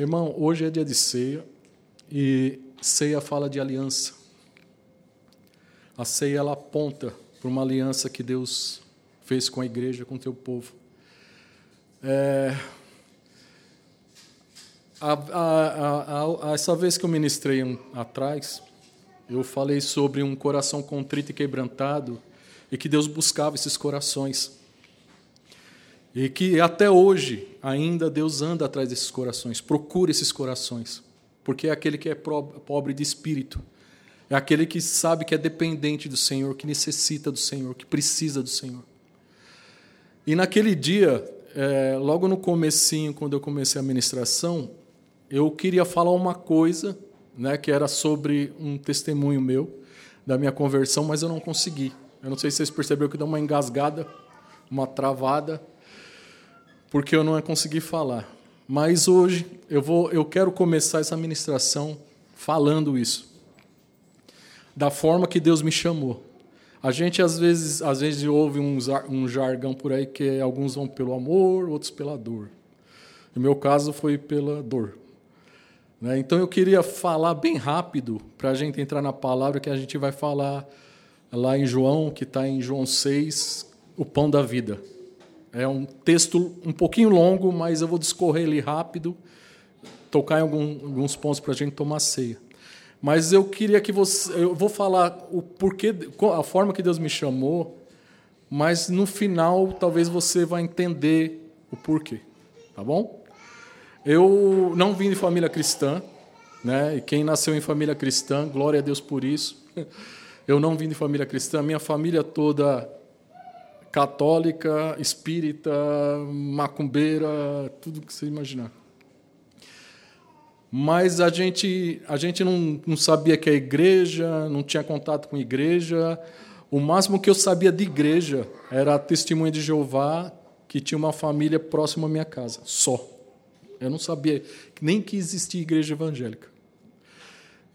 Irmão, hoje é dia de ceia e ceia fala de aliança. A ceia ela aponta para uma aliança que Deus fez com a igreja, com o teu povo. É, a, a, a, essa vez que eu ministrei um, atrás, eu falei sobre um coração contrito e quebrantado e que Deus buscava esses corações. E que até hoje ainda Deus anda atrás desses corações, procura esses corações, porque é aquele que é pobre de espírito, é aquele que sabe que é dependente do Senhor, que necessita do Senhor, que precisa do Senhor. E naquele dia, é, logo no comecinho, quando eu comecei a ministração, eu queria falar uma coisa, né, que era sobre um testemunho meu da minha conversão, mas eu não consegui. Eu não sei se vocês perceberam que deu uma engasgada, uma travada, porque eu não consegui falar. Mas hoje eu vou, eu quero começar essa ministração falando isso, da forma que Deus me chamou. A gente às vezes, às vezes ouve um, um jargão por aí que alguns vão pelo amor, outros pela dor. No meu caso foi pela dor. Né? Então eu queria falar bem rápido para a gente entrar na palavra que a gente vai falar lá em João, que está em João 6, o pão da vida. É um texto um pouquinho longo, mas eu vou discorrer ele rápido, tocar em algum, alguns pontos para a gente tomar ceia. Mas eu queria que você. Eu vou falar o porquê, a forma que Deus me chamou, mas no final talvez você vai entender o porquê. Tá bom? Eu não vim de família cristã, né? E quem nasceu em família cristã, glória a Deus por isso. Eu não vim de família cristã, minha família toda católica, espírita, macumbeira, tudo que você imaginar. Mas a gente, a gente não, não sabia que a igreja, não tinha contato com a igreja. O máximo que eu sabia de igreja era a testemunha de Jeová, que tinha uma família próxima à minha casa, só. Eu não sabia nem que existia igreja evangélica.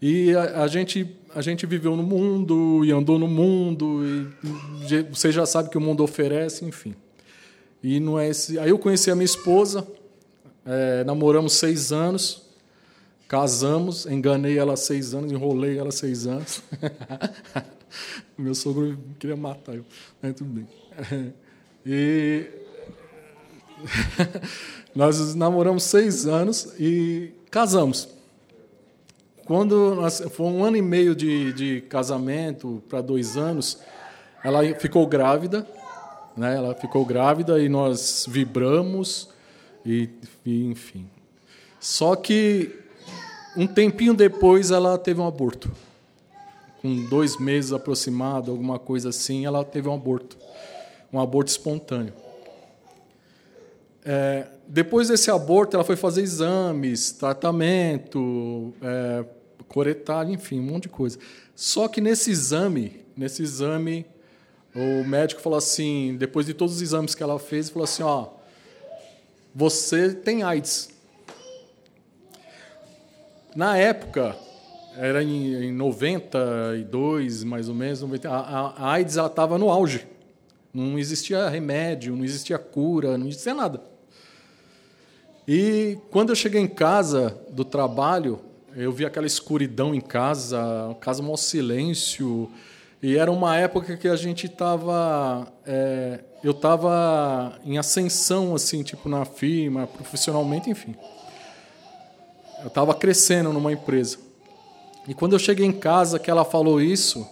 E a, a, gente, a gente viveu no mundo e andou no mundo, e você já sabe que o mundo oferece, enfim. E não é esse. Aí eu conheci a minha esposa, é, namoramos seis anos, casamos, enganei ela seis anos, enrolei ela seis anos. Meu sogro queria matar eu, mas tudo bem. E nós namoramos seis anos e casamos. Quando foi um ano e meio de, de casamento para dois anos, ela ficou grávida, né? Ela ficou grávida e nós vibramos e, e enfim. Só que um tempinho depois ela teve um aborto, com dois meses aproximado, alguma coisa assim, ela teve um aborto, um aborto espontâneo. É, depois desse aborto, ela foi fazer exames, tratamento, é, enfim, um monte de coisa. Só que nesse exame, nesse exame, o médico falou assim, depois de todos os exames que ela fez, falou assim, ó, você tem AIDS. Na época, era em, em 92, mais ou menos, 90, a, a AIDS estava no auge. Não existia remédio, não existia cura, não existia nada. E quando eu cheguei em casa do trabalho, eu vi aquela escuridão em casa, casa maior silêncio. E era uma época que a gente estava. É, eu estava em ascensão, assim, tipo, na firma, profissionalmente, enfim. Eu estava crescendo numa empresa. E quando eu cheguei em casa, que ela falou isso.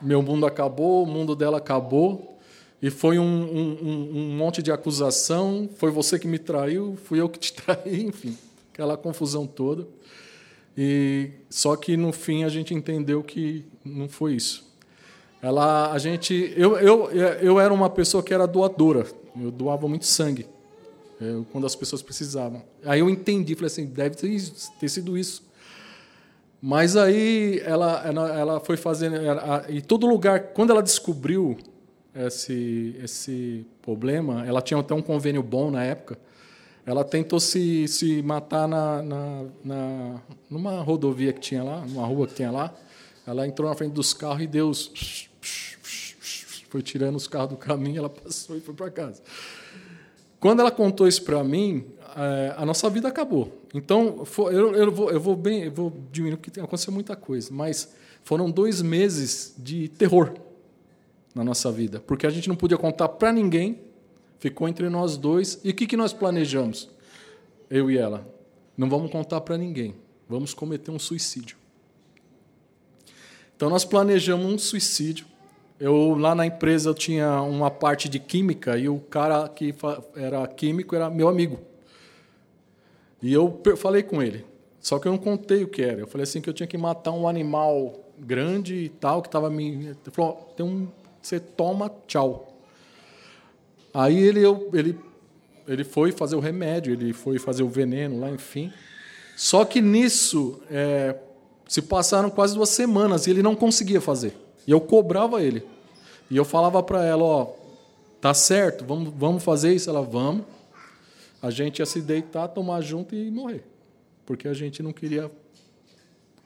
Meu mundo acabou, o mundo dela acabou. E foi um, um, um, monte de acusação, foi você que me traiu, fui eu que te traí, enfim, aquela confusão toda. E só que no fim a gente entendeu que não foi isso. Ela, a gente, eu, eu, eu era uma pessoa que era doadora, eu doava muito sangue eu, quando as pessoas precisavam. Aí eu entendi, falei assim, deve ter, ter sido isso. Mas aí ela, ela, ela foi fazendo, ela, e todo lugar, quando ela descobriu esse, esse problema. Ela tinha até um convênio bom na época. Ela tentou se, se matar na, na, na, numa rodovia que tinha lá, numa rua que tinha lá. Ela entrou na frente dos carros e Deus Foi tirando os carros do caminho, ela passou e foi para casa. Quando ela contou isso para mim, é, a nossa vida acabou. Então, eu, eu, vou, eu vou bem, eu vou diminuir porque aconteceu muita coisa, mas foram dois meses de terror na nossa vida, porque a gente não podia contar para ninguém, ficou entre nós dois. E o que, que nós planejamos? Eu e ela. Não vamos contar para ninguém, vamos cometer um suicídio. Então nós planejamos um suicídio. Eu lá na empresa eu tinha uma parte de química e o cara que era químico era meu amigo. E eu falei com ele, só que eu não contei o que era. Eu falei assim que eu tinha que matar um animal grande e tal que estava me. Ele falou: tem um, você toma, tchau. Aí ele eu, ele ele foi fazer o remédio, ele foi fazer o veneno lá, enfim. Só que nisso é, se passaram quase duas semanas e ele não conseguia fazer. E eu cobrava ele. E eu falava para ela, ó, tá certo, vamos, vamos fazer isso? Ela, vamos. A gente ia se deitar, tomar junto e morrer. Porque a gente não queria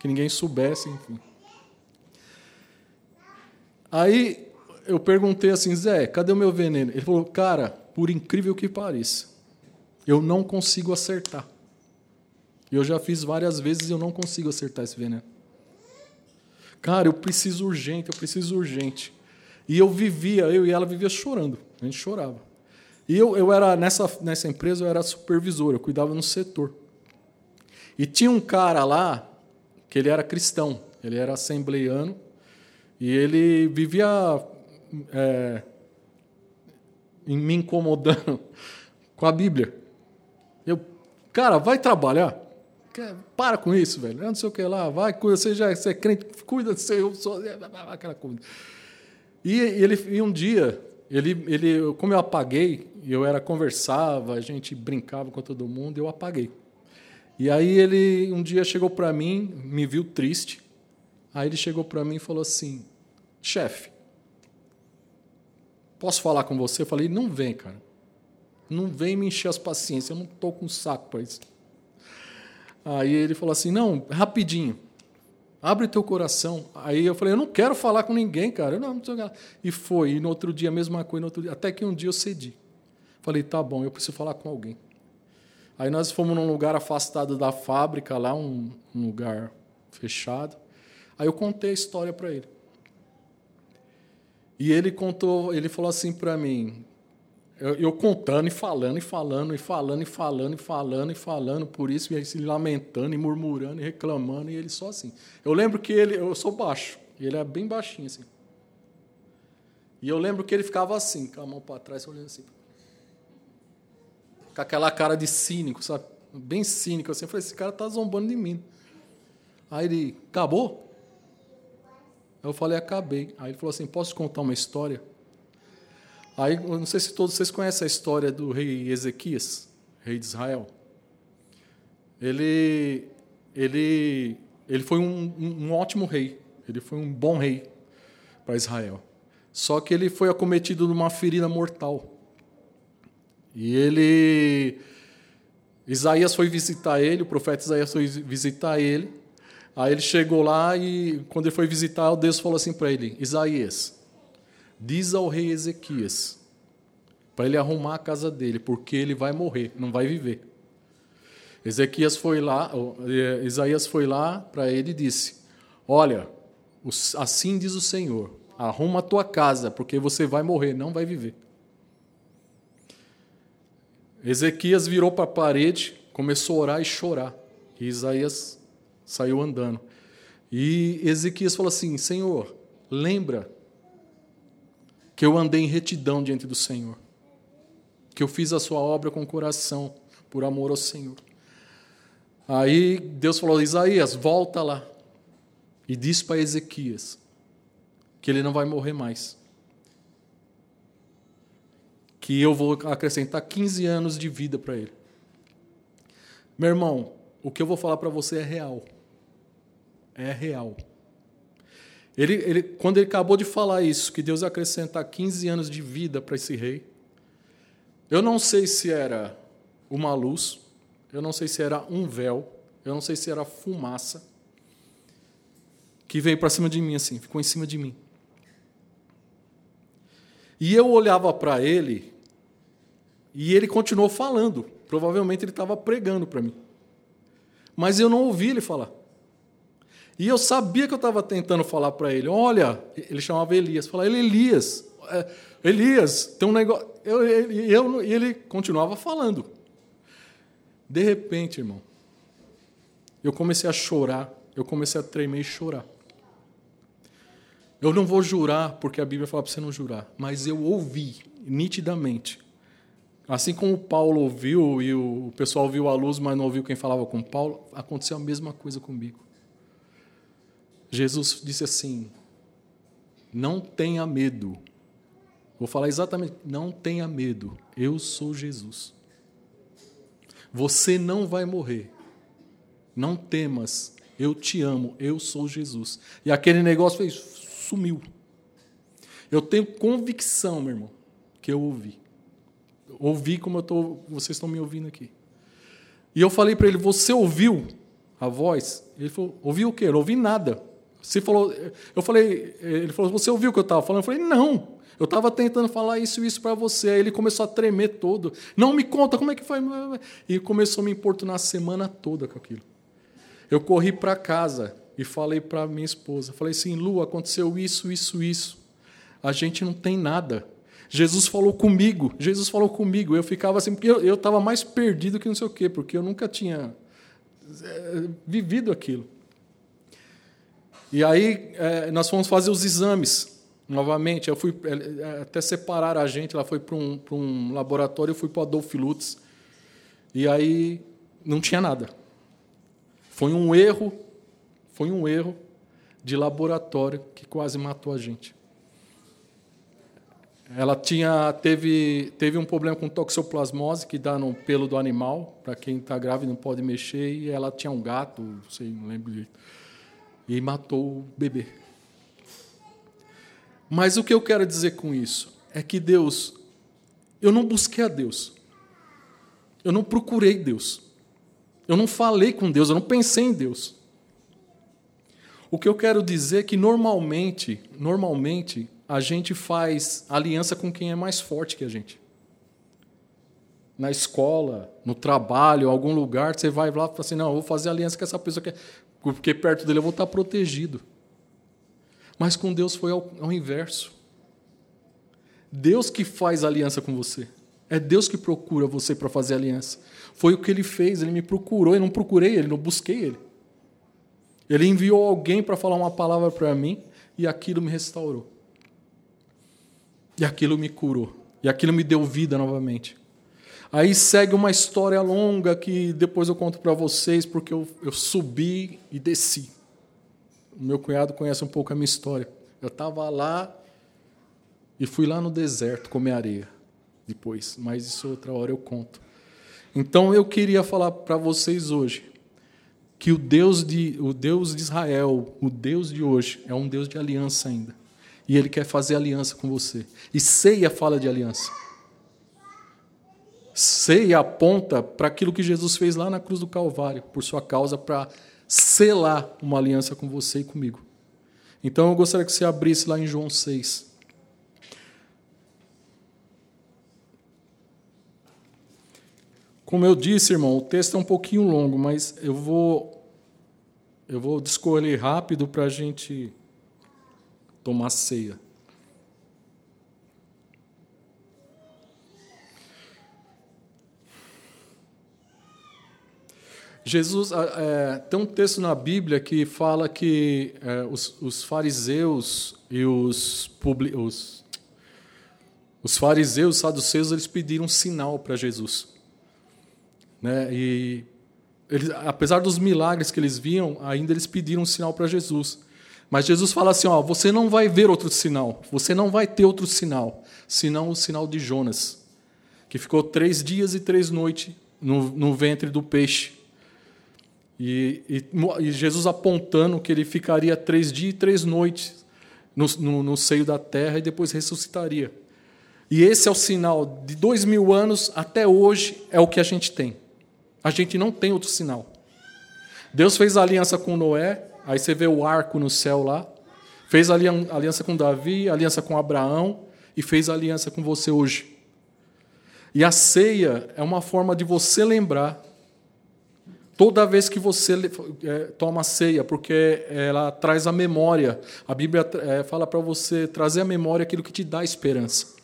que ninguém soubesse, enfim. Aí eu perguntei assim, Zé, cadê o meu veneno? Ele falou, cara, por incrível que pareça, eu não consigo acertar. Eu já fiz várias vezes e eu não consigo acertar esse veneno. Cara, eu preciso urgente, eu preciso urgente. E eu vivia, eu e ela vivia chorando. A gente chorava. E eu, eu era nessa, nessa empresa, eu era supervisor, eu cuidava no setor. E tinha um cara lá que ele era cristão, ele era assembleiano, e ele vivia é, me incomodando com a Bíblia. Eu, cara, vai trabalhar. Para com isso, velho. Eu não sei o que lá, vai, você já você é crente, cuida do seu, aquela coisa. E ele e um dia, ele, ele, como eu apaguei, eu era conversava, a gente brincava com todo mundo, eu apaguei. E aí ele um dia chegou para mim, me viu triste. Aí ele chegou para mim e falou assim: "Chefe, posso falar com você?" Eu falei: "Não vem, cara. Não vem me encher as paciências, eu não tô com saco para isso. Aí ele falou assim: não, rapidinho, abre teu coração. Aí eu falei: eu não quero falar com ninguém, cara. Eu não, não e foi. E no outro dia, a mesma coisa, no outro dia, até que um dia eu cedi. Falei: tá bom, eu preciso falar com alguém. Aí nós fomos num lugar afastado da fábrica, lá, um, um lugar fechado. Aí eu contei a história para ele. E ele contou, ele falou assim para mim: eu, eu, contando e falando e falando e falando e falando e falando e falando por isso, e se lamentando e murmurando e reclamando, e ele só assim. Eu lembro que ele, eu sou baixo, e ele é bem baixinho assim. E eu lembro que ele ficava assim, com a mão para trás, olhando assim. Com aquela cara de cínico, sabe? Bem cínico assim. Eu falei, esse cara tá zombando de mim. Aí ele, acabou? Eu falei, acabei. Aí ele falou assim: posso contar uma história? Aí, não sei se todos vocês conhecem a história do rei Ezequias, rei de Israel. Ele, ele, ele foi um, um ótimo rei, ele foi um bom rei para Israel. Só que ele foi acometido de uma ferida mortal. E ele. Isaías foi visitar ele, o profeta Isaías foi visitar ele. Aí ele chegou lá e, quando ele foi visitar, Deus falou assim para ele: Isaías, diz ao rei Ezequias para ele arrumar a casa dele, porque ele vai morrer, não vai viver. Ezequias foi lá, é, Isaías foi lá para ele e disse: Olha, assim diz o Senhor, arruma a tua casa, porque você vai morrer, não vai viver. Ezequias virou para a parede, começou a orar e chorar. E Isaías saiu andando. E Ezequias falou assim: Senhor, lembra que eu andei em retidão diante do Senhor, que eu fiz a sua obra com coração, por amor ao Senhor. Aí Deus falou: Isaías, volta lá e diz para Ezequias que ele não vai morrer mais. Que eu vou acrescentar 15 anos de vida para ele. Meu irmão, o que eu vou falar para você é real. É real. Ele, ele, quando ele acabou de falar isso, que Deus acrescentar 15 anos de vida para esse rei, eu não sei se era uma luz, eu não sei se era um véu, eu não sei se era fumaça, que veio para cima de mim assim, ficou em cima de mim. E eu olhava para ele e ele continuou falando. Provavelmente ele estava pregando para mim. Mas eu não ouvi ele falar. E eu sabia que eu estava tentando falar para ele. Olha, ele chamava Elias. Falar, ele Elias, é, Elias, tem um negócio. Eu, eu, eu, e ele continuava falando. De repente, irmão, eu comecei a chorar, eu comecei a tremer e chorar. Eu não vou jurar, porque a Bíblia fala para você não jurar, mas eu ouvi nitidamente. Assim como Paulo ouviu e o pessoal viu a luz, mas não ouviu quem falava com Paulo, aconteceu a mesma coisa comigo. Jesus disse assim: Não tenha medo. Vou falar exatamente, não tenha medo. Eu sou Jesus. Você não vai morrer. Não temas. Eu te amo. Eu sou Jesus. E aquele negócio fez, sumiu. Eu tenho convicção, meu irmão, que eu ouvi. Ouvi como eu tô, vocês estão me ouvindo aqui. E eu falei para ele: Você ouviu a voz? Ele falou: Ouviu o quê? Eu ouvi nada. Você falou, eu falei, ele falou: Você ouviu o que eu estava falando? Eu falei: Não. Eu estava tentando falar isso e isso para você. Aí ele começou a tremer todo. Não me conta como é que foi. E começou a me importunar a semana toda com aquilo. Eu corri para casa e falei para minha esposa. Falei assim, Lu, aconteceu isso, isso, isso. A gente não tem nada. Jesus falou comigo. Jesus falou comigo. Eu ficava assim, porque eu estava mais perdido que não sei o quê, porque eu nunca tinha é, vivido aquilo. E aí é, nós fomos fazer os exames novamente. Eu fui é, até separar a gente, ela foi para um, um laboratório, eu fui para o Adolfo Lutz. E aí não tinha nada. Foi um erro, foi um erro de laboratório que quase matou a gente. Ela tinha teve teve um problema com toxoplasmose que dá no pelo do animal, para quem está grávido não pode mexer e ela tinha um gato, não sei, não lembro e matou o bebê. Mas o que eu quero dizer com isso é que Deus, eu não busquei a Deus. Eu não procurei Deus. Eu não falei com Deus, eu não pensei em Deus. O que eu quero dizer é que normalmente, normalmente, a gente faz aliança com quem é mais forte que a gente. Na escola, no trabalho, em algum lugar, você vai lá e fala assim: não, eu vou fazer aliança com essa pessoa, que porque perto dele eu vou estar protegido. Mas com Deus foi ao, ao inverso. Deus que faz aliança com você. É Deus que procura você para fazer aliança. Foi o que ele fez, ele me procurou, eu não procurei ele, não busquei ele. Ele enviou alguém para falar uma palavra para mim e aquilo me restaurou. E aquilo me curou. E aquilo me deu vida novamente. Aí segue uma história longa que depois eu conto para vocês, porque eu, eu subi e desci. O meu cunhado conhece um pouco a minha história. Eu estava lá e fui lá no deserto comer areia depois, mas isso outra hora eu conto. Então eu queria falar para vocês hoje que o Deus de o Deus de Israel, o Deus de hoje é um Deus de aliança ainda. E ele quer fazer aliança com você. E ceia fala de aliança. Ceia aponta para aquilo que Jesus fez lá na cruz do Calvário, por sua causa para selar uma aliança com você e comigo. Então eu gostaria que você abrisse lá em João 6. Como eu disse, irmão, o texto é um pouquinho longo, mas eu vou eu vou discorrer rápido para a gente tomar ceia. Jesus é, tem um texto na Bíblia que fala que é, os, os, fariseus e os, os, os fariseus, saduceus, eles pediram um sinal para Jesus, né? E eles, apesar dos milagres que eles viam, ainda eles pediram um sinal para Jesus. Mas Jesus fala assim: ó, você não vai ver outro sinal, você não vai ter outro sinal, senão o sinal de Jonas, que ficou três dias e três noites no, no ventre do peixe. E, e, e, Jesus apontando que ele ficaria três dias e três noites no, no, no, seio da terra e depois ressuscitaria. E esse é o sinal de dois mil anos até hoje é o que a gente tem. A gente não tem outro sinal. Deus fez aliança com Noé, aí você vê o arco no céu lá. Fez aliança com Davi, aliança com Abraão e fez aliança com você hoje. E a ceia é uma forma de você lembrar toda vez que você é, toma ceia, porque ela traz a memória. A Bíblia é, fala para você trazer à memória aquilo que te dá esperança.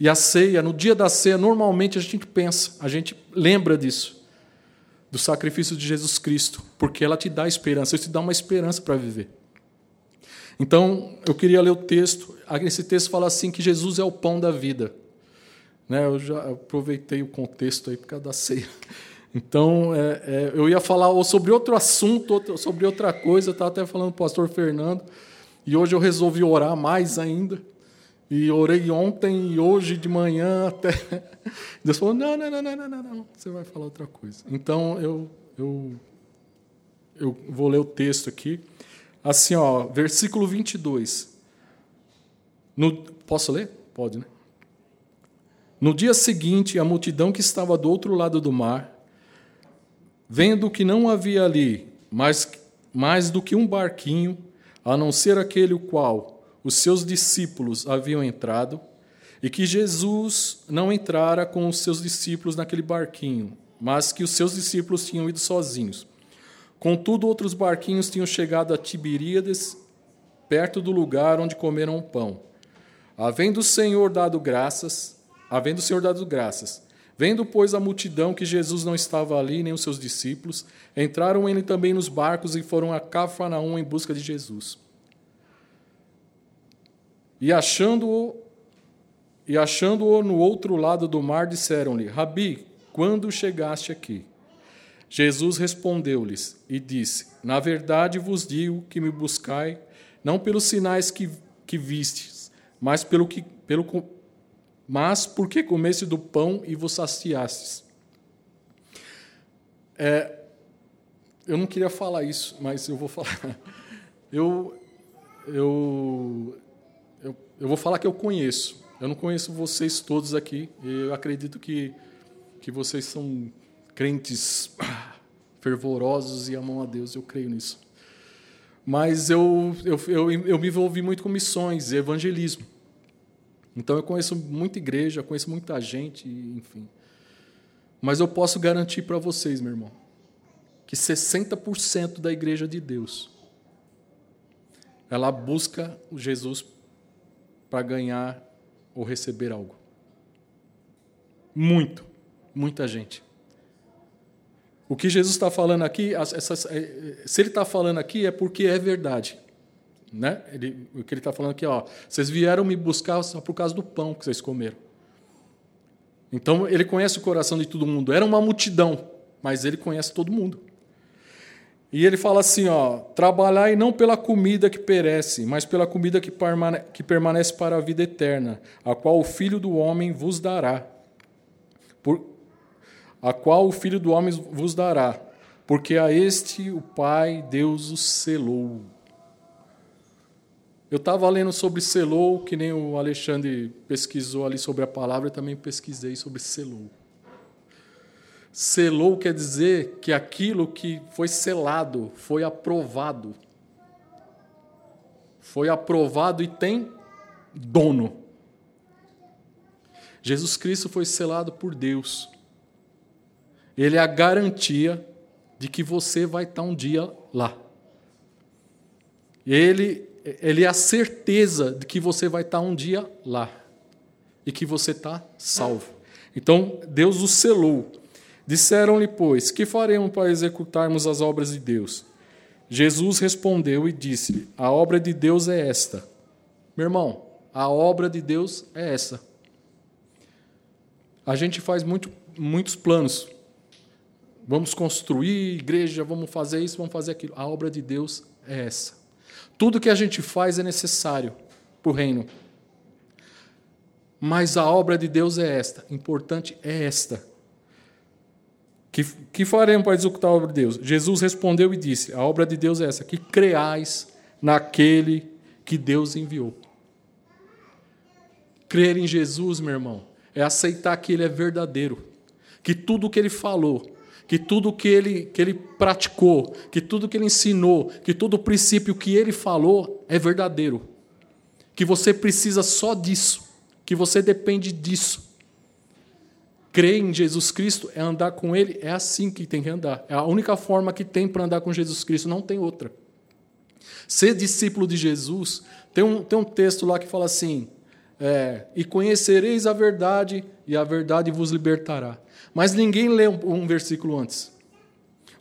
E a ceia, no dia da ceia, normalmente a gente pensa, a gente lembra disso, do sacrifício de Jesus Cristo, porque ela te dá esperança, isso te dá uma esperança para viver. Então, eu queria ler o texto. Esse texto fala assim que Jesus é o pão da vida. Né, eu já aproveitei o contexto aí por causa da ceia. Então, é, é, eu ia falar sobre outro assunto, sobre outra coisa. Eu estava até falando com o pastor Fernando. E hoje eu resolvi orar mais ainda. E orei ontem e hoje de manhã até. Deus falou: não, não, não, não, não, não, não. você vai falar outra coisa. Então, eu, eu, eu vou ler o texto aqui. Assim, ó, versículo 22. No, posso ler? Pode, né? No dia seguinte, a multidão que estava do outro lado do mar, vendo que não havia ali mais, mais do que um barquinho, a não ser aquele o qual os seus discípulos haviam entrado, e que Jesus não entrara com os seus discípulos naquele barquinho, mas que os seus discípulos tinham ido sozinhos. Contudo, outros barquinhos tinham chegado a Tiberíades, perto do lugar onde comeram o pão. Havendo o Senhor dado graças, havendo o Senhor dado graças. Vendo, pois, a multidão que Jesus não estava ali, nem os seus discípulos, entraram ele também nos barcos e foram a Cafarnaum em busca de Jesus. E achando-o e achando-o no outro lado do mar, disseram-lhe: Rabi, quando chegaste aqui? Jesus respondeu-lhes e disse: Na verdade vos digo que me buscai, não pelos sinais que, que vistes, mas pelo, que, pelo mas porque comeste do pão e vos saciastes. É, eu não queria falar isso, mas eu vou falar. Eu, eu, eu, eu vou falar que eu conheço. Eu não conheço vocês todos aqui. Eu acredito que, que vocês são crentes fervorosos e amam a Deus. Eu creio nisso. Mas eu, eu, eu, eu me envolvi muito com missões evangelismo. Então eu conheço muita igreja, conheço muita gente, enfim. Mas eu posso garantir para vocês, meu irmão, que 60% da igreja de Deus ela busca Jesus para ganhar ou receber algo. Muito, muita gente. O que Jesus está falando aqui, é, se ele está falando aqui, é porque é verdade. Né? Ele, o que ele está falando aqui, ó, vocês vieram me buscar só por causa do pão que vocês comeram. Então ele conhece o coração de todo mundo. Era uma multidão, mas ele conhece todo mundo. E ele fala assim, ó, trabalhai não pela comida que perece, mas pela comida que, que permanece para a vida eterna, a qual o Filho do Homem vos dará. Por, a qual o Filho do Homem vos dará, porque a este o Pai Deus o selou. Eu estava lendo sobre selou, que nem o Alexandre pesquisou ali sobre a palavra, eu também pesquisei sobre selou. Selou quer dizer que aquilo que foi selado foi aprovado. Foi aprovado e tem dono. Jesus Cristo foi selado por Deus. Ele é a garantia de que você vai estar um dia lá. Ele ele é a certeza de que você vai estar um dia lá e que você está salvo. Então, Deus o selou. Disseram-lhe, pois, que faremos para executarmos as obras de Deus? Jesus respondeu e disse-lhe: A obra de Deus é esta. Meu irmão, a obra de Deus é essa. A gente faz muito, muitos planos. Vamos construir igreja, vamos fazer isso, vamos fazer aquilo. A obra de Deus é essa. Tudo que a gente faz é necessário para o reino. Mas a obra de Deus é esta, importante é esta. Que, que faremos para executar a obra de Deus? Jesus respondeu e disse: A obra de Deus é essa, que creais naquele que Deus enviou. Crer em Jesus, meu irmão, é aceitar que Ele é verdadeiro, que tudo o que Ele falou que tudo que ele, que ele praticou, que tudo que ele ensinou, que todo o princípio que ele falou é verdadeiro. que você precisa só disso, que você depende disso. Crer em Jesus Cristo é andar com Ele, é assim que tem que andar. É a única forma que tem para andar com Jesus Cristo, não tem outra. Ser discípulo de Jesus, tem um, tem um texto lá que fala assim: é, e conhecereis a verdade, e a verdade vos libertará. Mas ninguém lê um, um versículo antes.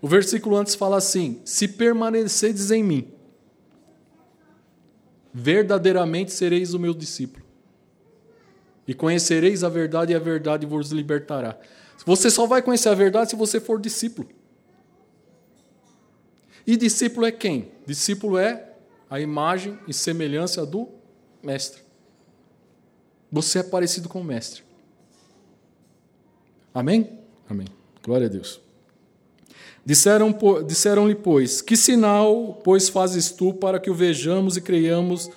O versículo antes fala assim: se permanecedes em mim, verdadeiramente sereis o meu discípulo. E conhecereis a verdade, e a verdade vos libertará. Você só vai conhecer a verdade se você for discípulo. E discípulo é quem? Discípulo é a imagem e semelhança do mestre. Você é parecido com o mestre. Amém? Amém. Glória a Deus. Disseram-lhe, disseram pois, que sinal, pois, fazes tu para que o vejamos e creiamos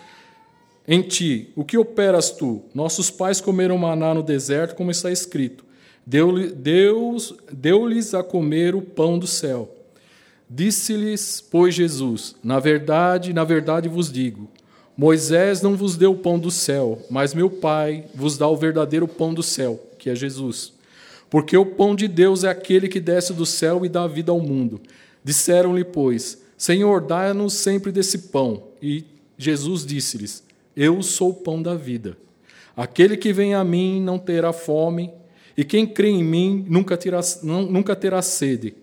em ti? O que operas tu? Nossos pais comeram maná no deserto, como está escrito. Deus deu-lhes a comer o pão do céu. Disse-lhes, pois, Jesus: Na verdade, na verdade vos digo: Moisés não vos deu o pão do céu, mas meu Pai vos dá o verdadeiro pão do céu, que é Jesus. Porque o pão de Deus é aquele que desce do céu e dá vida ao mundo. Disseram-lhe, pois, Senhor, dá-nos sempre desse pão. E Jesus disse-lhes: Eu sou o pão da vida. Aquele que vem a mim não terá fome, e quem crê em mim nunca terá, nunca terá sede.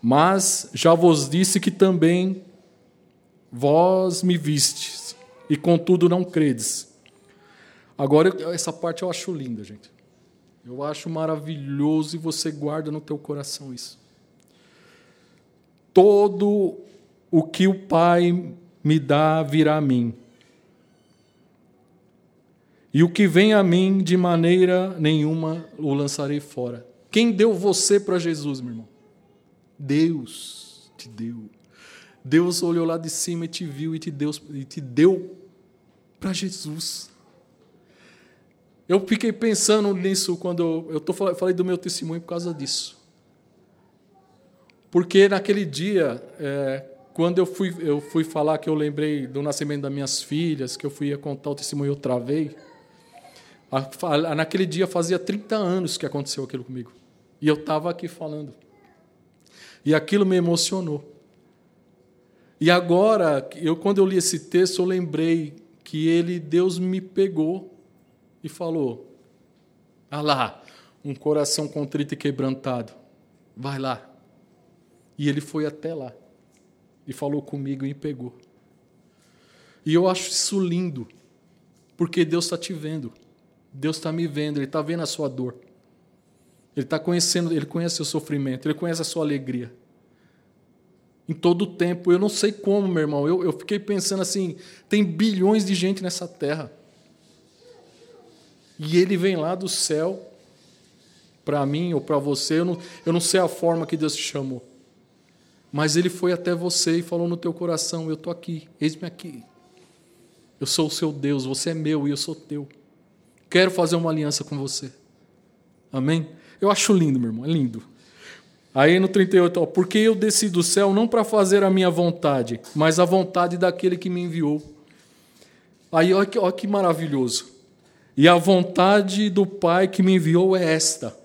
Mas já vos disse que também vós me vistes, e contudo não credes. Agora, essa parte eu acho linda, gente. Eu acho maravilhoso e você guarda no teu coração isso. Todo o que o Pai me dá virá a mim. E o que vem a mim, de maneira nenhuma o lançarei fora. Quem deu você para Jesus, meu irmão? Deus te deu. Deus olhou lá de cima e te viu e te deu, deu para Jesus. Eu fiquei pensando nisso quando eu, tô, falei do meu testemunho por causa disso. Porque naquele dia, é, quando eu fui, eu fui falar que eu lembrei do nascimento das minhas filhas, que eu fui contar o testemunho, eu travei. A, naquele dia fazia 30 anos que aconteceu aquilo comigo. E eu estava aqui falando. E aquilo me emocionou. E agora, eu, quando eu li esse texto, eu lembrei que ele, Deus me pegou e falou: Ah lá, um coração contrito e quebrantado, vai lá. E ele foi até lá e falou comigo e pegou. E eu acho isso lindo, porque Deus está te vendo, Deus está me vendo, Ele está vendo a sua dor, Ele está conhecendo, Ele conhece o seu sofrimento, Ele conhece a sua alegria. Em todo o tempo, eu não sei como, meu irmão, eu, eu fiquei pensando assim: tem bilhões de gente nessa terra. E ele vem lá do céu para mim ou para você. Eu não, eu não sei a forma que Deus te chamou. Mas ele foi até você e falou no teu coração: Eu estou aqui, eis-me aqui. Eu sou o seu Deus, você é meu e eu sou teu. Quero fazer uma aliança com você. Amém? Eu acho lindo, meu irmão, é lindo. Aí no 38, ó, porque eu desci do céu não para fazer a minha vontade, mas a vontade daquele que me enviou. Aí olha que, olha que maravilhoso. E a vontade do Pai que me enviou é esta.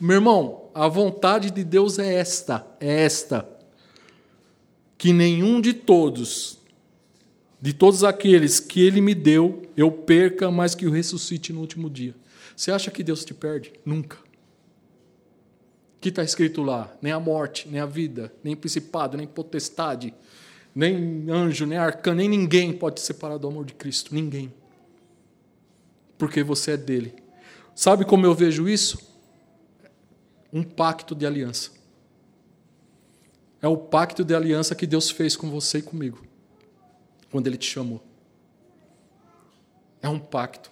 Meu irmão, a vontade de Deus é esta, é esta. Que nenhum de todos, de todos aqueles que Ele me deu, eu perca, mas que o ressuscite no último dia. Você acha que Deus te perde? Nunca. Que está escrito lá? Nem a morte, nem a vida, nem principado, nem potestade, nem anjo, nem arcano, nem ninguém pode separar do amor de Cristo. Ninguém porque você é dele. Sabe como eu vejo isso? Um pacto de aliança. É o pacto de aliança que Deus fez com você e comigo, quando Ele te chamou. É um pacto.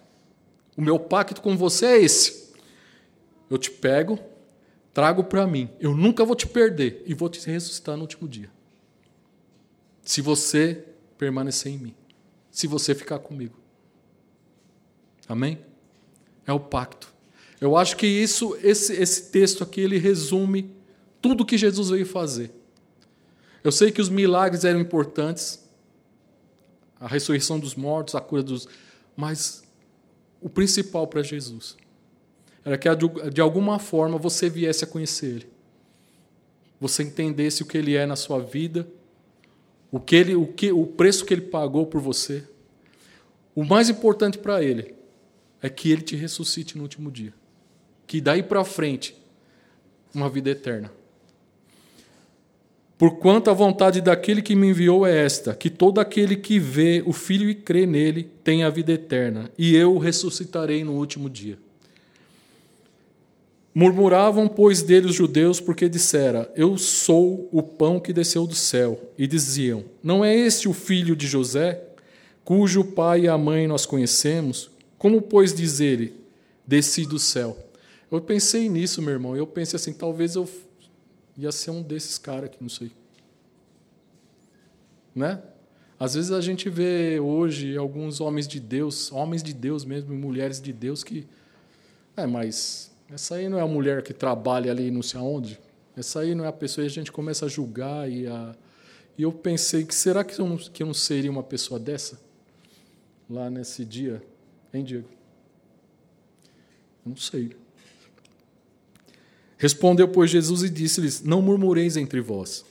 O meu pacto com você é esse. Eu te pego, trago para mim. Eu nunca vou te perder e vou te ressuscitar no último dia. Se você permanecer em mim. Se você ficar comigo. Amém? É o pacto. Eu acho que isso, esse, esse texto aqui, ele resume tudo que Jesus veio fazer. Eu sei que os milagres eram importantes, a ressurreição dos mortos, a cura dos. Mas o principal para Jesus era que de alguma forma você viesse a conhecer Ele. Você entendesse o que Ele é na sua vida, o, que ele, o, que, o preço que Ele pagou por você. O mais importante para Ele é que Ele te ressuscite no último dia. Que daí para frente, uma vida eterna. Porquanto a vontade daquele que me enviou é esta: que todo aquele que vê o Filho e crê nele tenha a vida eterna, e eu o ressuscitarei no último dia. Murmuravam, pois, dele os judeus, porque dissera: Eu sou o pão que desceu do céu. E diziam: Não é este o filho de José, cujo pai e a mãe nós conhecemos? Como, pois, diz ele: Desci do céu? Eu pensei nisso, meu irmão. Eu pensei assim: talvez eu ia ser um desses caras aqui, não sei. Né? Às vezes a gente vê hoje alguns homens de Deus, homens de Deus mesmo, mulheres de Deus que. É, mas essa aí não é a mulher que trabalha ali não sei aonde. Essa aí não é a pessoa. E a gente começa a julgar e a. E eu pensei que será que eu não, que eu não seria uma pessoa dessa? Lá nesse dia, hein, Diego? Não sei. Respondeu, pois, Jesus e disse-lhes: Não murmureis entre vós.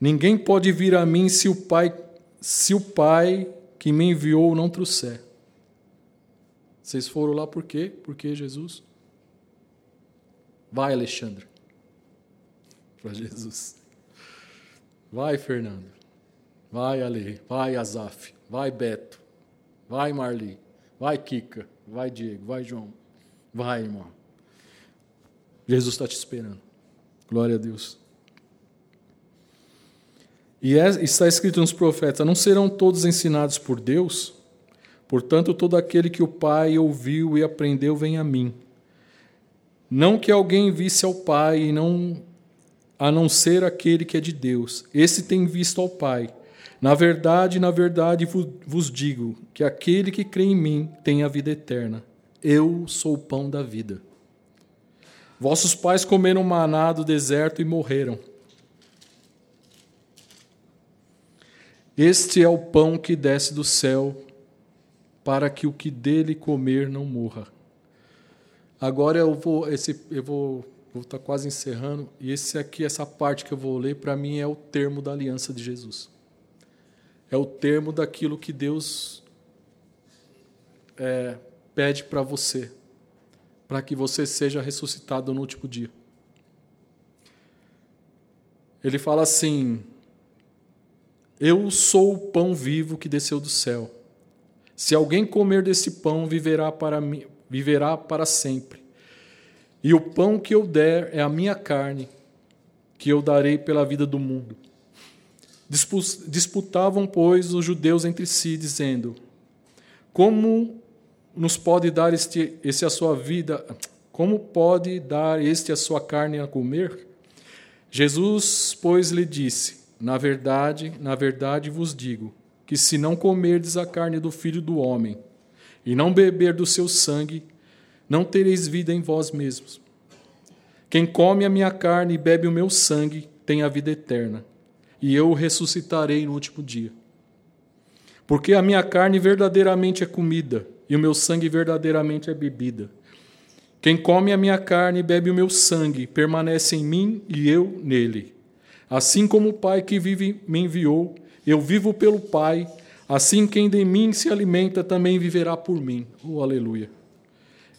Ninguém pode vir a mim se o Pai, se o Pai que me enviou não trouxer. Vocês foram lá por quê? Porque Jesus. Vai, Alexandre. Para Jesus. Vai, Fernando. Vai, Ale. Vai, Azaf. Vai, Beto. Vai, Marli. Vai, Kika. Vai, Diego. Vai, João. Vai, irmão. Jesus está te esperando. Glória a Deus. E é, está escrito nos profetas: Não serão todos ensinados por Deus? Portanto, todo aquele que o Pai ouviu e aprendeu vem a mim. Não que alguém visse ao Pai, não, a não ser aquele que é de Deus. Esse tem visto ao Pai. Na verdade, na verdade vos digo que aquele que crê em mim tem a vida eterna. Eu sou o pão da vida. Vossos pais comeram maná do deserto e morreram. Este é o pão que desce do céu, para que o que dele comer não morra. Agora eu vou, esse, eu vou, vou estar tá quase encerrando, e esse aqui, essa parte que eu vou ler, para mim é o termo da aliança de Jesus. É o termo daquilo que Deus é, pede para você para que você seja ressuscitado no último dia. Ele fala assim: Eu sou o pão vivo que desceu do céu. Se alguém comer desse pão, viverá para mim, viverá para sempre. E o pão que eu der é a minha carne, que eu darei pela vida do mundo. Disputavam, pois, os judeus entre si, dizendo: Como nos pode dar este, esse a sua vida? Como pode dar este a sua carne a comer? Jesus, pois, lhe disse: Na verdade, na verdade vos digo, que se não comerdes a carne do Filho do Homem e não beber do seu sangue, não tereis vida em vós mesmos. Quem come a minha carne e bebe o meu sangue tem a vida eterna, e eu o ressuscitarei no último dia. Porque a minha carne verdadeiramente é comida e o meu sangue verdadeiramente é bebida. Quem come a minha carne e bebe o meu sangue permanece em mim e eu nele. Assim como o Pai que vive me enviou, eu vivo pelo Pai, assim quem de mim se alimenta também viverá por mim. Oh, aleluia.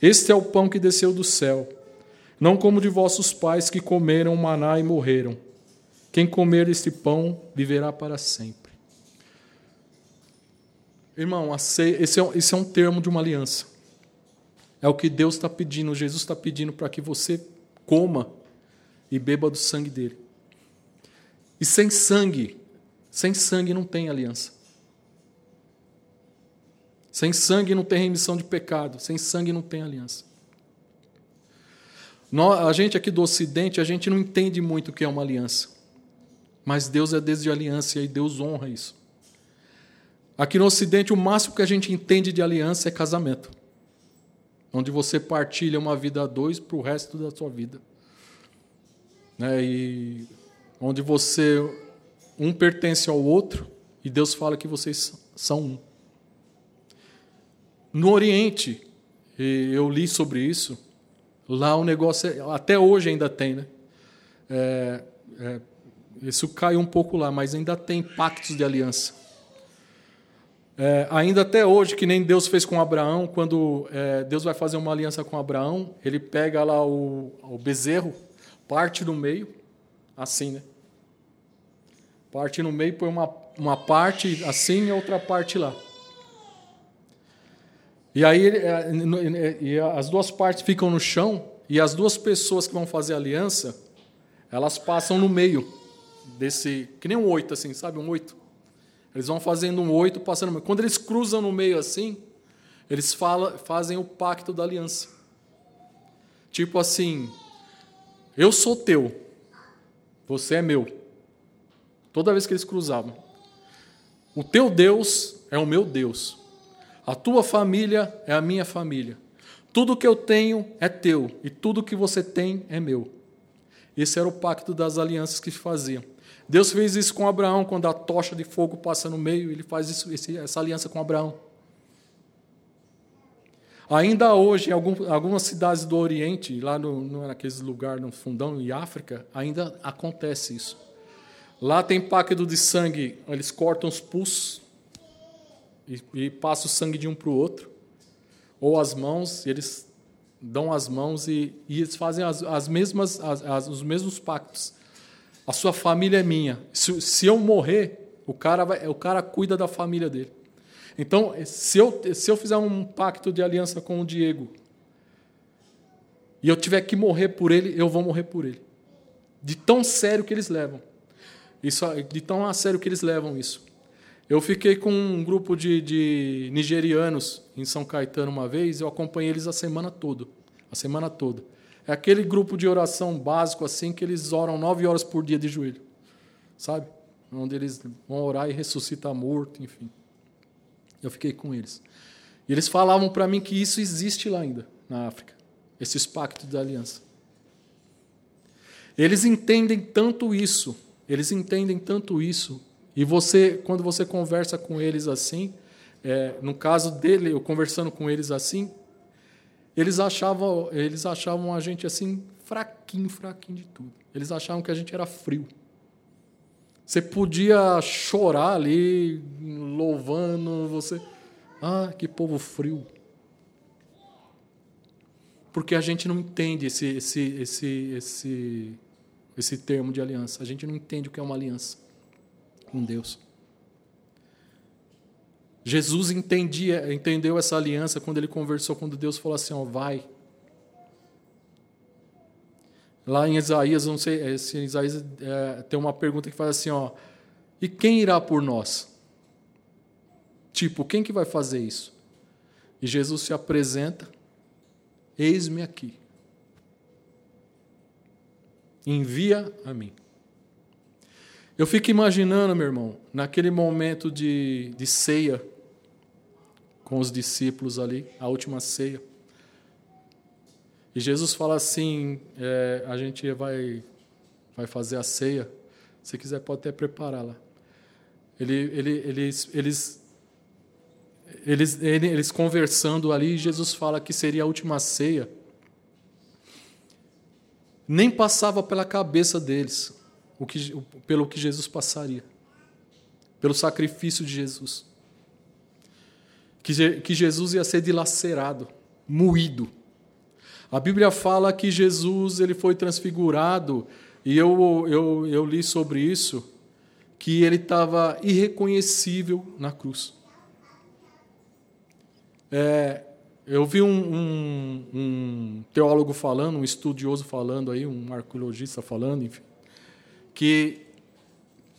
Este é o pão que desceu do céu, não como de vossos pais que comeram maná e morreram. Quem comer este pão viverá para sempre. Irmão, esse é, esse é um termo de uma aliança. É o que Deus está pedindo, Jesus está pedindo para que você coma e beba do sangue dele. E sem sangue, sem sangue não tem aliança. Sem sangue não tem remissão de pecado, sem sangue não tem aliança. A gente aqui do Ocidente, a gente não entende muito o que é uma aliança. Mas Deus é Deus de aliança e Deus honra isso. Aqui no Ocidente, o máximo que a gente entende de aliança é casamento, onde você partilha uma vida a dois para o resto da sua vida. Né? E onde você, um pertence ao outro, e Deus fala que vocês são um. No Oriente, eu li sobre isso, lá o negócio, é, até hoje ainda tem, né? É, é, isso caiu um pouco lá, mas ainda tem pactos de aliança. É, ainda até hoje, que nem Deus fez com Abraão, quando é, Deus vai fazer uma aliança com Abraão, ele pega lá o, o bezerro, parte no meio, assim, né? Parte no meio, põe uma, uma parte assim e outra parte lá. E aí é, e as duas partes ficam no chão e as duas pessoas que vão fazer aliança, elas passam no meio desse, que nem um oito assim, sabe, um oito. Eles vão fazendo um oito, passando no meio. Quando eles cruzam no meio assim, eles fala, fazem o pacto da aliança. Tipo assim, eu sou teu, você é meu. Toda vez que eles cruzavam. O teu Deus é o meu Deus. A tua família é a minha família. Tudo que eu tenho é teu e tudo que você tem é meu. Esse era o pacto das alianças que se faziam. Deus fez isso com Abraão quando a tocha de fogo passa no meio, ele faz isso, essa aliança com Abraão. Ainda hoje, em algumas cidades do Oriente, lá no, no, naqueles lugares, no fundão, em África, ainda acontece isso. Lá tem pacto de sangue, eles cortam os pulsos e, e passa o sangue de um para o outro, ou as mãos, eles dão as mãos e, e eles fazem as, as mesmas, as, as, os mesmos pactos. A sua família é minha. Se, se eu morrer, o cara, vai, o cara cuida da família dele. Então, se eu, se eu fizer um pacto de aliança com o Diego e eu tiver que morrer por ele, eu vou morrer por ele. De tão sério que eles levam. Isso, de tão a sério que eles levam isso. Eu fiquei com um grupo de, de nigerianos em São Caetano uma vez, eu acompanhei eles a semana toda. A semana toda. É aquele grupo de oração básico assim que eles oram nove horas por dia de joelho. Sabe? Onde eles vão orar e ressuscitar morto, enfim. Eu fiquei com eles. E eles falavam para mim que isso existe lá ainda, na África. Esses pactos de aliança. Eles entendem tanto isso, eles entendem tanto isso e você, quando você conversa com eles assim, é, no caso dele, eu conversando com eles assim, eles achavam, eles achavam a gente assim fraquinho, fraquinho de tudo. Eles achavam que a gente era frio. Você podia chorar ali, louvando, você. Ah, que povo frio. Porque a gente não entende esse, esse, esse, esse, esse termo de aliança. A gente não entende o que é uma aliança com Deus. Jesus entendia, entendeu essa aliança quando ele conversou quando Deus falou assim, ó, vai. Lá em Isaías, não sei, é, se Isaías é, tem uma pergunta que faz assim, ó, e quem irá por nós? Tipo, quem que vai fazer isso? E Jesus se apresenta, eis-me aqui. Envia a mim. Eu fico imaginando, meu irmão, naquele momento de, de ceia com os discípulos ali, a última ceia. E Jesus fala assim: é, a gente vai, vai fazer a ceia. Se quiser, pode até prepará-la. Ele, ele, eles, eles, eles, eles conversando ali, Jesus fala que seria a última ceia. Nem passava pela cabeça deles o que, pelo que Jesus passaria, pelo sacrifício de Jesus. Que, que Jesus ia ser dilacerado, moído. A Bíblia fala que Jesus ele foi transfigurado, e eu, eu, eu li sobre isso, que ele estava irreconhecível na cruz. É, eu vi um, um, um, teólogo falando, um estudioso falando aí, um arqueologista falando, enfim, que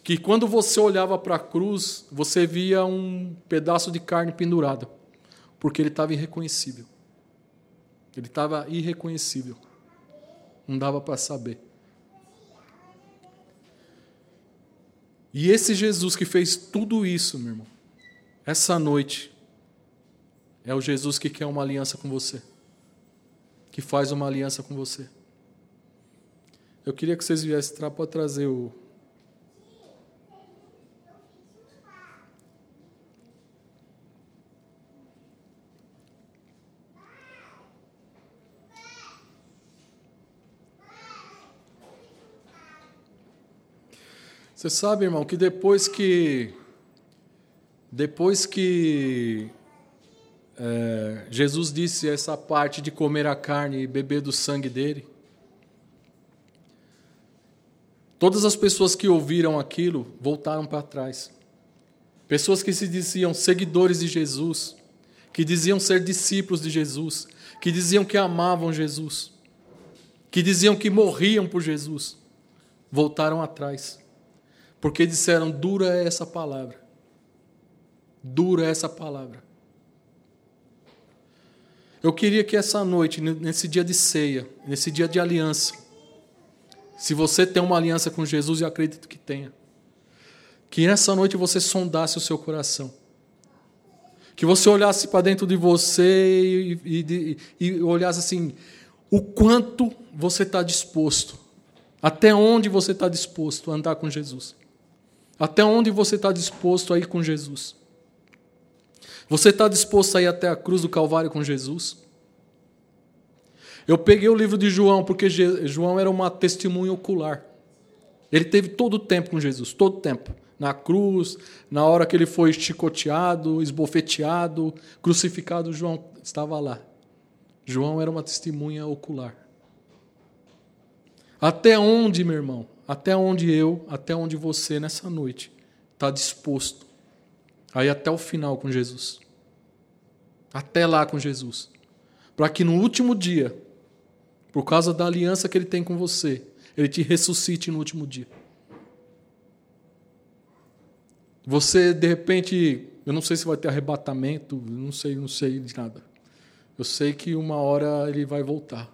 que quando você olhava para a cruz, você via um pedaço de carne pendurada, porque ele estava irreconhecível. Ele estava irreconhecível. Não dava para saber. E esse Jesus que fez tudo isso, meu irmão, essa noite, é o Jesus que quer uma aliança com você, que faz uma aliança com você. Eu queria que vocês viessem entrar para trazer o. Você sabe, irmão, que depois que depois que é, Jesus disse essa parte de comer a carne e beber do sangue dele, todas as pessoas que ouviram aquilo voltaram para trás. Pessoas que se diziam seguidores de Jesus, que diziam ser discípulos de Jesus, que diziam que amavam Jesus, que diziam que morriam por Jesus, voltaram atrás. Porque disseram: dura é essa palavra. Dura é essa palavra. Eu queria que essa noite, nesse dia de ceia, nesse dia de aliança, se você tem uma aliança com Jesus, e acredito que tenha, que nessa noite você sondasse o seu coração. Que você olhasse para dentro de você e, e, e olhasse assim: o quanto você está disposto, até onde você está disposto a andar com Jesus. Até onde você está disposto a ir com Jesus? Você está disposto a ir até a cruz do Calvário com Jesus? Eu peguei o livro de João, porque João era uma testemunha ocular. Ele teve todo o tempo com Jesus, todo o tempo. Na cruz, na hora que ele foi chicoteado, esbofeteado, crucificado, João estava lá. João era uma testemunha ocular. Até onde, meu irmão, até onde eu, até onde você nessa noite está disposto a ir até o final com Jesus. Até lá com Jesus. Para que no último dia, por causa da aliança que ele tem com você, ele te ressuscite no último dia. Você, de repente, eu não sei se vai ter arrebatamento, não sei, não sei de nada. Eu sei que uma hora ele vai voltar.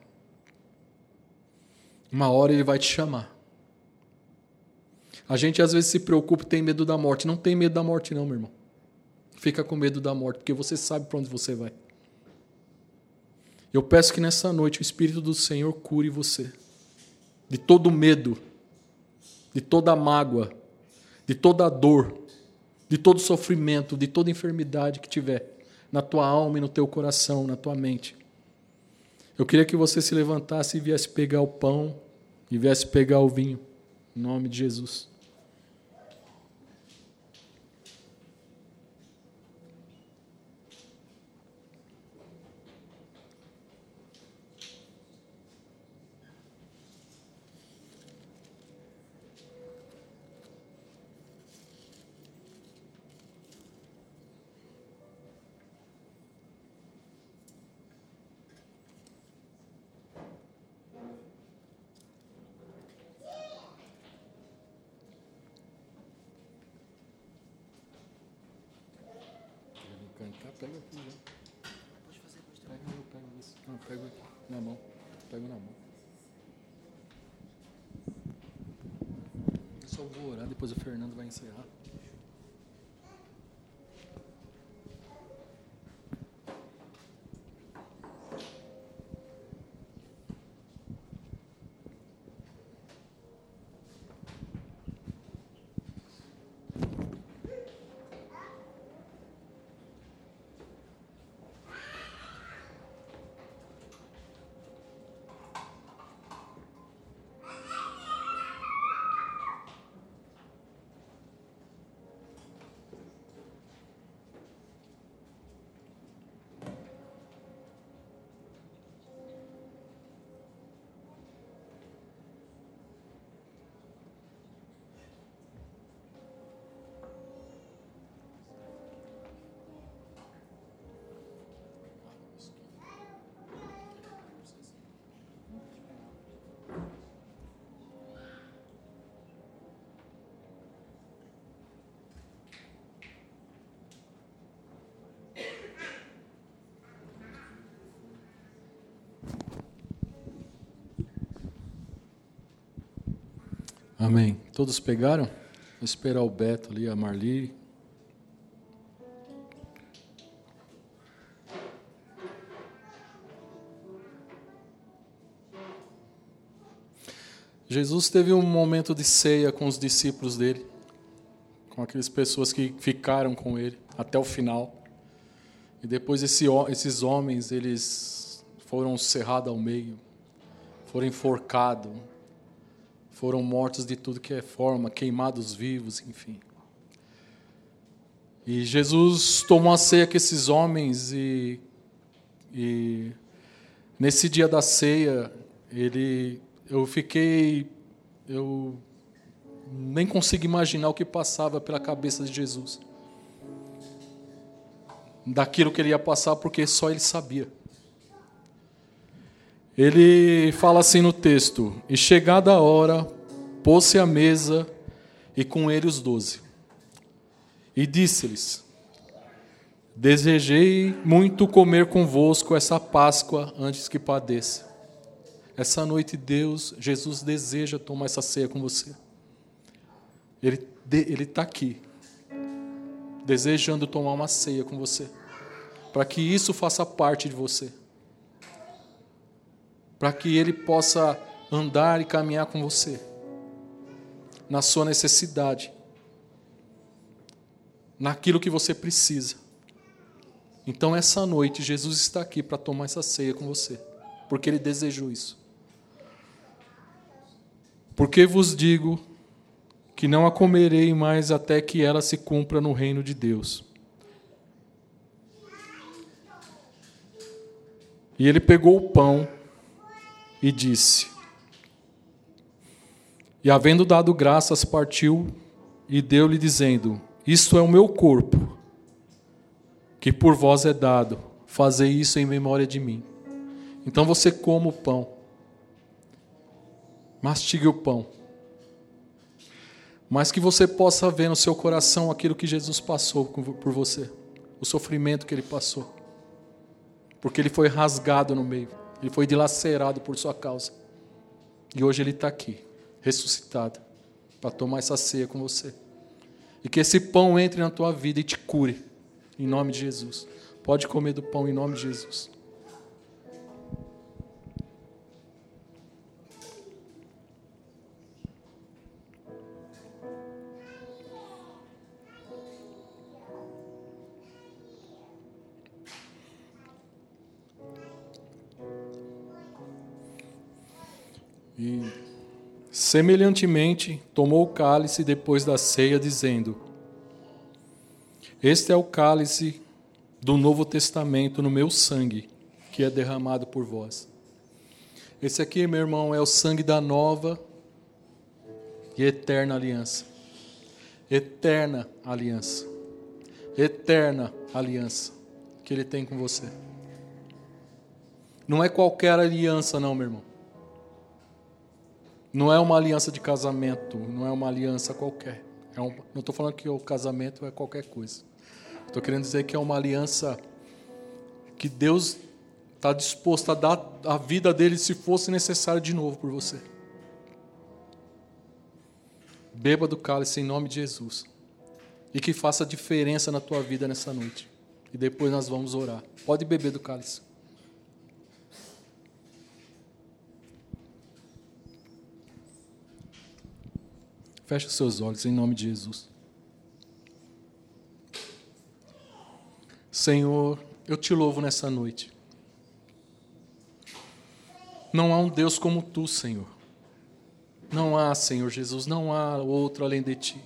Uma hora ele vai te chamar. A gente às vezes se preocupa e tem medo da morte. Não tem medo da morte, não, meu irmão. Fica com medo da morte, porque você sabe para onde você vai. Eu peço que nessa noite o Espírito do Senhor cure você de todo medo, de toda mágoa, de toda dor, de todo sofrimento, de toda enfermidade que tiver na tua alma e no teu coração, na tua mente. Eu queria que você se levantasse e viesse pegar o pão e viesse pegar o vinho, em nome de Jesus. pega aqui já. Pode fazer, pode Pega, eu pego isso. Não, pego aqui, na mão. Pego na mão. Depois o Fernando vai encerrar. Amém. Todos pegaram? Vou esperar o Beto ali, a Marli. Jesus teve um momento de ceia com os discípulos dele, com aquelas pessoas que ficaram com ele até o final. E depois esse, esses homens, eles foram cerrados ao meio, foram enforcados, foram mortos de tudo que é forma, queimados vivos, enfim. E Jesus tomou a ceia com esses homens e, e nesse dia da ceia, ele, eu fiquei, eu nem consigo imaginar o que passava pela cabeça de Jesus. Daquilo que ele ia passar, porque só ele sabia. Ele fala assim no texto: E chegada a hora, pôs-se à mesa e com ele os doze. E disse-lhes: Desejei muito comer convosco essa Páscoa antes que padeça. Essa noite Deus, Jesus deseja tomar essa ceia com você. Ele ele está aqui, desejando tomar uma ceia com você, para que isso faça parte de você, para que Ele possa andar e caminhar com você na sua necessidade, naquilo que você precisa. Então, essa noite, Jesus está aqui para tomar essa ceia com você, porque Ele desejou isso. Porque vos digo que não a comerei mais até que ela se cumpra no reino de Deus. E ele pegou o pão e disse: E havendo dado graças, partiu e deu-lhe, dizendo: Isto é o meu corpo, que por vós é dado, fazei isso em memória de mim. Então você coma o pão, mastigue o pão mas que você possa ver no seu coração aquilo que Jesus passou por você, o sofrimento que ele passou, porque ele foi rasgado no meio, ele foi dilacerado por sua causa, e hoje ele está aqui, ressuscitado, para tomar essa ceia com você, e que esse pão entre na tua vida e te cure, em nome de Jesus. Pode comer do pão em nome de Jesus. E, semelhantemente, tomou o cálice depois da ceia, dizendo: Este é o cálice do Novo Testamento no meu sangue, que é derramado por vós. Esse aqui, meu irmão, é o sangue da nova e eterna aliança. Eterna aliança. Eterna aliança que ele tem com você. Não é qualquer aliança, não, meu irmão. Não é uma aliança de casamento, não é uma aliança qualquer. É um, não estou falando que o casamento é qualquer coisa. Estou querendo dizer que é uma aliança que Deus está disposto a dar a vida dele se fosse necessário de novo por você. Beba do cálice em nome de Jesus. E que faça diferença na tua vida nessa noite. E depois nós vamos orar. Pode beber do cálice. Feche os seus olhos em nome de Jesus. Senhor, eu te louvo nessa noite. Não há um Deus como tu, Senhor. Não há, Senhor Jesus, não há outro além de ti.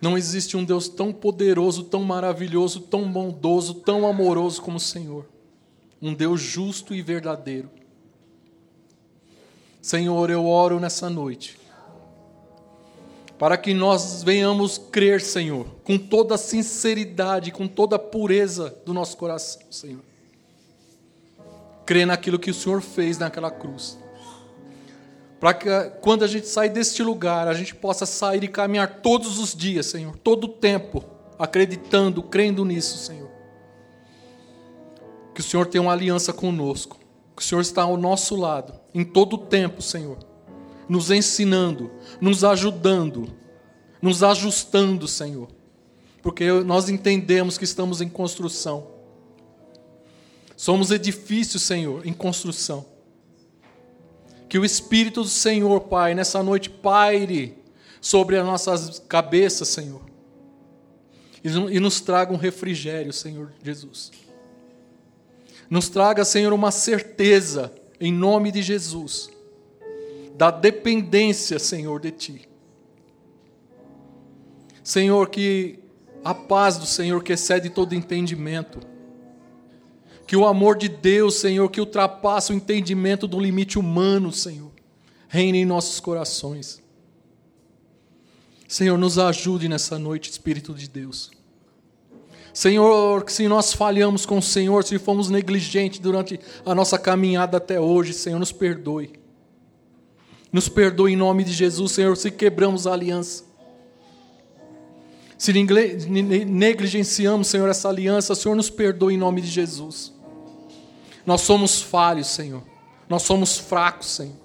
Não existe um Deus tão poderoso, tão maravilhoso, tão bondoso, tão amoroso como o Senhor. Um Deus justo e verdadeiro. Senhor, eu oro nessa noite para que nós venhamos crer, Senhor, com toda a sinceridade, com toda a pureza do nosso coração, Senhor. Crer naquilo que o Senhor fez naquela cruz. Para que quando a gente sair deste lugar, a gente possa sair e caminhar todos os dias, Senhor, todo o tempo, acreditando, crendo nisso, Senhor. Que o Senhor tem uma aliança conosco, que o Senhor está ao nosso lado, em todo o tempo, Senhor nos ensinando, nos ajudando, nos ajustando, Senhor. Porque nós entendemos que estamos em construção. Somos edifícios, Senhor, em construção. Que o Espírito do Senhor, Pai, nessa noite paire sobre as nossas cabeças, Senhor. E nos traga um refrigério, Senhor Jesus. Nos traga, Senhor, uma certeza, em nome de Jesus da dependência, Senhor, de Ti. Senhor, que a paz do Senhor que excede todo entendimento, que o amor de Deus, Senhor, que ultrapassa o entendimento do limite humano, Senhor, reine em nossos corações. Senhor, nos ajude nessa noite, Espírito de Deus. Senhor, se nós falhamos com o Senhor, se fomos negligentes durante a nossa caminhada até hoje, Senhor, nos perdoe. Nos perdoe em nome de Jesus, Senhor, se quebramos a aliança. Se negligenciamos, Senhor, essa aliança, Senhor, nos perdoe em nome de Jesus. Nós somos falhos, Senhor. Nós somos fracos, Senhor.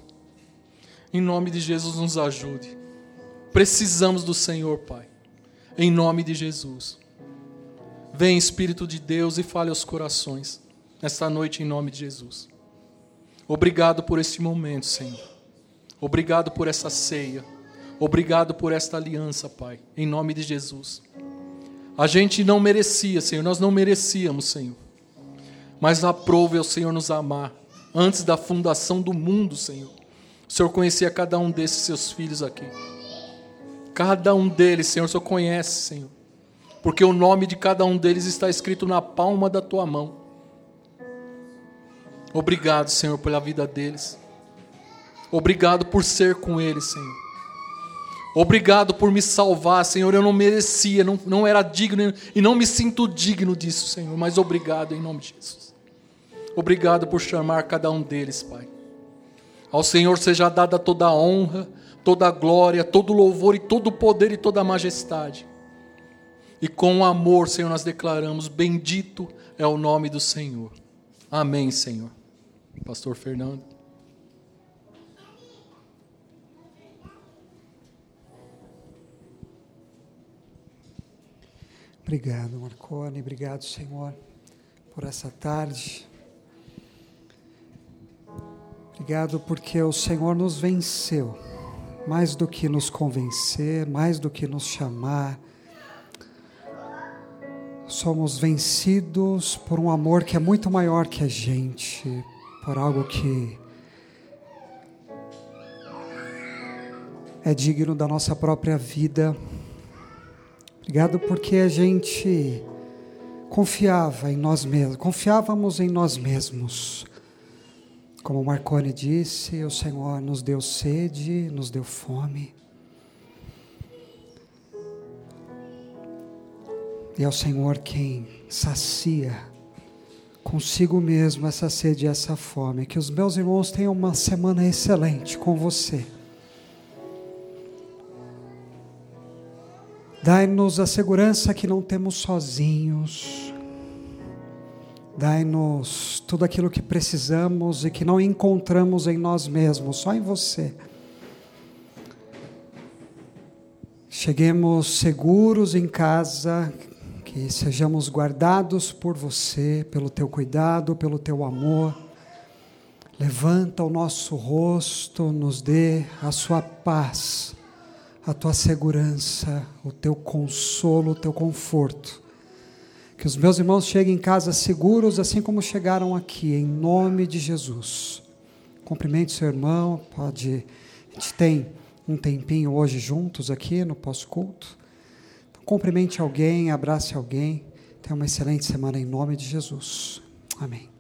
Em nome de Jesus, nos ajude. Precisamos do Senhor, Pai. Em nome de Jesus. Vem, Espírito de Deus, e fale aos corações. Nesta noite, em nome de Jesus. Obrigado por este momento, Senhor. Obrigado por essa ceia. Obrigado por esta aliança, Pai. Em nome de Jesus. A gente não merecia, Senhor. Nós não merecíamos, Senhor. Mas aprove ao Senhor nos amar. Antes da fundação do mundo, Senhor. O Senhor conhecia cada um desses seus filhos aqui. Cada um deles, Senhor, o Senhor conhece, Senhor. Porque o nome de cada um deles está escrito na palma da tua mão. Obrigado, Senhor, pela vida deles. Obrigado por ser com eles, Senhor. Obrigado por me salvar, Senhor. Eu não merecia, não, não era digno e não me sinto digno disso, Senhor. Mas obrigado em nome de Jesus. Obrigado por chamar cada um deles, Pai. Ao Senhor seja dada toda a honra, toda a glória, todo o louvor e todo o poder e toda a majestade. E com amor, Senhor, nós declaramos: Bendito é o nome do Senhor. Amém, Senhor. Pastor Fernando. Obrigado, Marcone. Obrigado, Senhor, por essa tarde. Obrigado porque o Senhor nos venceu, mais do que nos convencer, mais do que nos chamar. Somos vencidos por um amor que é muito maior que a gente, por algo que é digno da nossa própria vida. Obrigado porque a gente confiava em nós mesmos, confiávamos em nós mesmos como Marconi disse, o Senhor nos deu sede, nos deu fome. E é o Senhor quem sacia consigo mesmo essa sede e essa fome. Que os meus irmãos tenham uma semana excelente com você. Dai-nos a segurança que não temos sozinhos Dai-nos tudo aquilo que precisamos e que não encontramos em nós mesmos, só em você. Cheguemos seguros em casa, que sejamos guardados por você, pelo teu cuidado, pelo teu amor. Levanta o nosso rosto, nos dê a sua paz, a tua segurança, o teu consolo, o teu conforto que os meus irmãos cheguem em casa seguros, assim como chegaram aqui, em nome de Jesus. Cumprimente seu irmão, pode. A gente tem um tempinho hoje juntos aqui no pós-culto. Então, cumprimente alguém, abrace alguém. Tenha uma excelente semana em nome de Jesus. Amém.